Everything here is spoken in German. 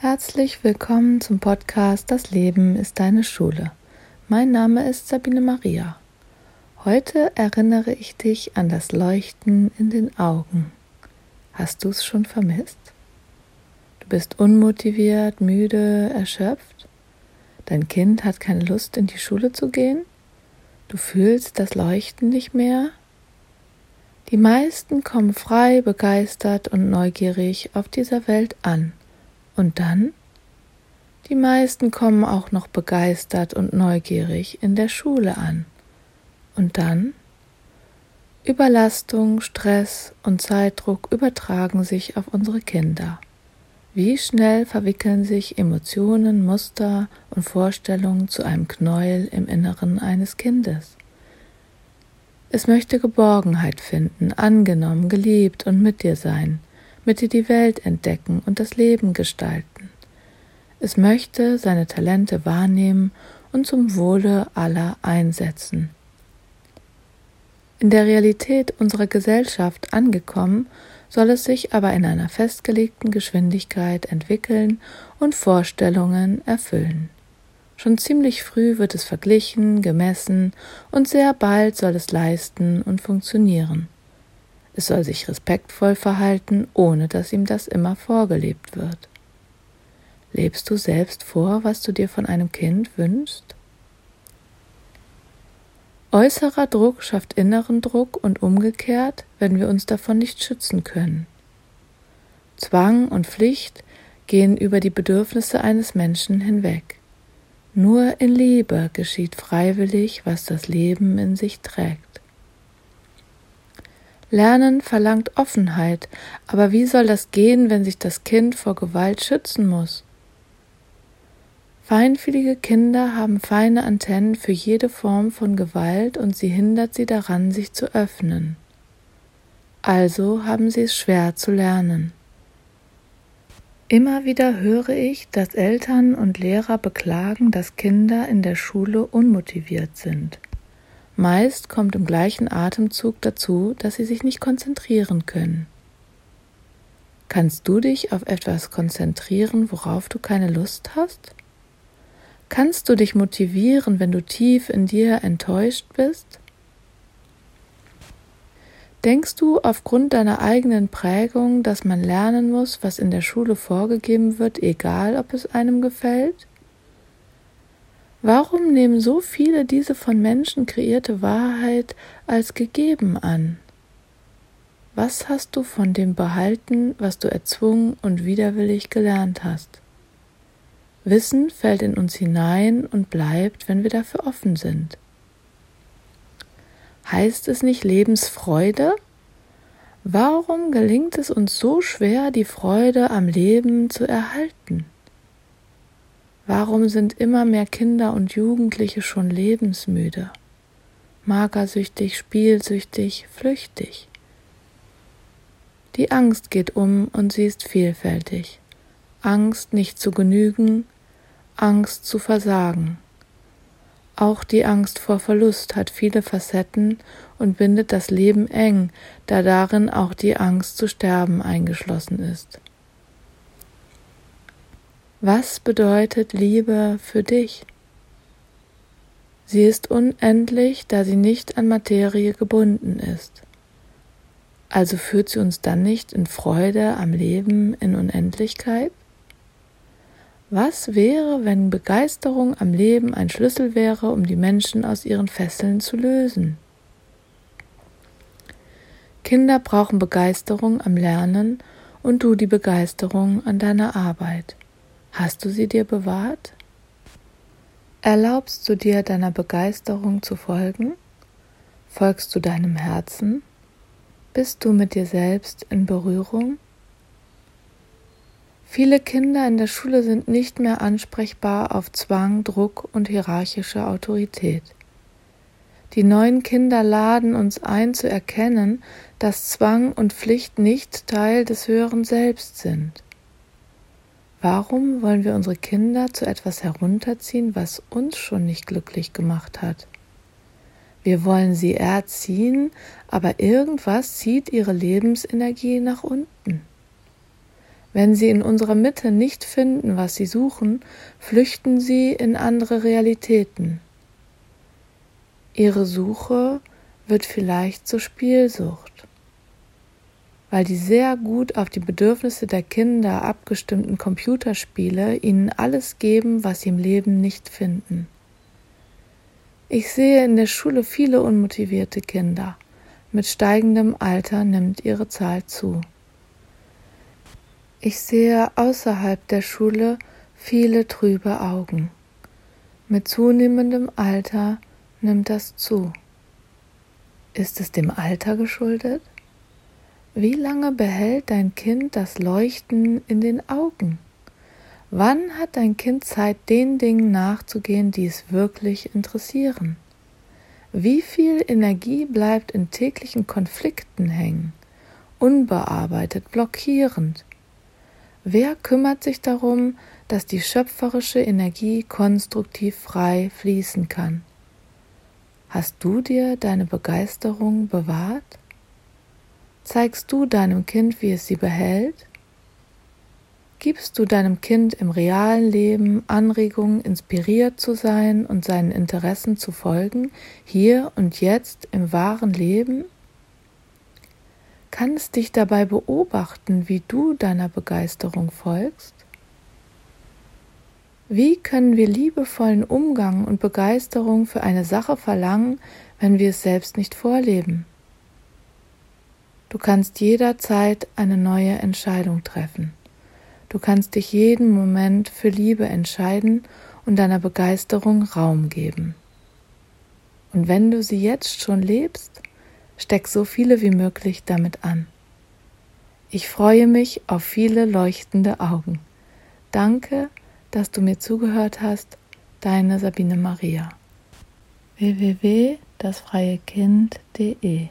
Herzlich willkommen zum Podcast Das Leben ist deine Schule. Mein Name ist Sabine Maria. Heute erinnere ich dich an das Leuchten in den Augen. Hast du es schon vermisst? Du bist unmotiviert, müde, erschöpft? Dein Kind hat keine Lust, in die Schule zu gehen? Du fühlst das Leuchten nicht mehr? Die meisten kommen frei, begeistert und neugierig auf dieser Welt an. Und dann? Die meisten kommen auch noch begeistert und neugierig in der Schule an. Und dann? Überlastung, Stress und Zeitdruck übertragen sich auf unsere Kinder. Wie schnell verwickeln sich Emotionen, Muster und Vorstellungen zu einem Knäuel im Inneren eines Kindes? Es möchte Geborgenheit finden, angenommen, geliebt und mit dir sein mit dir die Welt entdecken und das Leben gestalten. Es möchte seine Talente wahrnehmen und zum Wohle aller einsetzen. In der Realität unserer Gesellschaft angekommen, soll es sich aber in einer festgelegten Geschwindigkeit entwickeln und Vorstellungen erfüllen. Schon ziemlich früh wird es verglichen, gemessen und sehr bald soll es leisten und funktionieren. Es soll sich respektvoll verhalten, ohne dass ihm das immer vorgelebt wird. Lebst du selbst vor, was du dir von einem Kind wünschst? Äußerer Druck schafft inneren Druck und umgekehrt, wenn wir uns davon nicht schützen können. Zwang und Pflicht gehen über die Bedürfnisse eines Menschen hinweg. Nur in Liebe geschieht freiwillig, was das Leben in sich trägt. Lernen verlangt Offenheit, aber wie soll das gehen, wenn sich das Kind vor Gewalt schützen muss? Feinfühlige Kinder haben feine Antennen für jede Form von Gewalt und sie hindert sie daran, sich zu öffnen. Also haben sie es schwer zu lernen. Immer wieder höre ich, dass Eltern und Lehrer beklagen, dass Kinder in der Schule unmotiviert sind. Meist kommt im gleichen Atemzug dazu, dass sie sich nicht konzentrieren können. Kannst du dich auf etwas konzentrieren, worauf du keine Lust hast? Kannst du dich motivieren, wenn du tief in dir enttäuscht bist? Denkst du aufgrund deiner eigenen Prägung, dass man lernen muss, was in der Schule vorgegeben wird, egal ob es einem gefällt? Warum nehmen so viele diese von Menschen kreierte Wahrheit als gegeben an? Was hast du von dem behalten, was du erzwungen und widerwillig gelernt hast? Wissen fällt in uns hinein und bleibt, wenn wir dafür offen sind. Heißt es nicht Lebensfreude? Warum gelingt es uns so schwer, die Freude am Leben zu erhalten? Warum sind immer mehr Kinder und Jugendliche schon lebensmüde, magersüchtig, spielsüchtig, flüchtig? Die Angst geht um und sie ist vielfältig. Angst nicht zu genügen, Angst zu versagen. Auch die Angst vor Verlust hat viele Facetten und bindet das Leben eng, da darin auch die Angst zu sterben eingeschlossen ist. Was bedeutet Liebe für dich? Sie ist unendlich, da sie nicht an Materie gebunden ist. Also führt sie uns dann nicht in Freude am Leben in Unendlichkeit? Was wäre, wenn Begeisterung am Leben ein Schlüssel wäre, um die Menschen aus ihren Fesseln zu lösen? Kinder brauchen Begeisterung am Lernen und du die Begeisterung an deiner Arbeit. Hast du sie dir bewahrt? Erlaubst du dir deiner Begeisterung zu folgen? Folgst du deinem Herzen? Bist du mit dir selbst in Berührung? Viele Kinder in der Schule sind nicht mehr ansprechbar auf Zwang, Druck und hierarchische Autorität. Die neuen Kinder laden uns ein zu erkennen, dass Zwang und Pflicht nicht Teil des höheren Selbst sind. Warum wollen wir unsere Kinder zu etwas herunterziehen, was uns schon nicht glücklich gemacht hat? Wir wollen sie erziehen, aber irgendwas zieht ihre Lebensenergie nach unten. Wenn sie in unserer Mitte nicht finden, was sie suchen, flüchten sie in andere Realitäten. Ihre Suche wird vielleicht zur Spielsucht, weil die sehr gut auf die Bedürfnisse der Kinder abgestimmten Computerspiele ihnen alles geben, was sie im Leben nicht finden. Ich sehe in der Schule viele unmotivierte Kinder. Mit steigendem Alter nimmt ihre Zahl zu. Ich sehe außerhalb der Schule viele trübe Augen. Mit zunehmendem Alter nimmt das zu. Ist es dem Alter geschuldet? Wie lange behält dein Kind das Leuchten in den Augen? Wann hat dein Kind Zeit, den Dingen nachzugehen, die es wirklich interessieren? Wie viel Energie bleibt in täglichen Konflikten hängen, unbearbeitet, blockierend? Wer kümmert sich darum, dass die schöpferische Energie konstruktiv frei fließen kann? Hast du dir deine Begeisterung bewahrt? Zeigst du deinem Kind, wie es sie behält? Gibst du deinem Kind im realen Leben Anregungen, inspiriert zu sein und seinen Interessen zu folgen, hier und jetzt im wahren Leben? kannst dich dabei beobachten, wie du deiner Begeisterung folgst? Wie können wir liebevollen Umgang und Begeisterung für eine Sache verlangen, wenn wir es selbst nicht vorleben? Du kannst jederzeit eine neue Entscheidung treffen. Du kannst dich jeden Moment für Liebe entscheiden und deiner Begeisterung Raum geben. Und wenn du sie jetzt schon lebst, Steck so viele wie möglich damit an. Ich freue mich auf viele leuchtende Augen. Danke, dass du mir zugehört hast. Deine Sabine Maria. www.dasfreiekind.de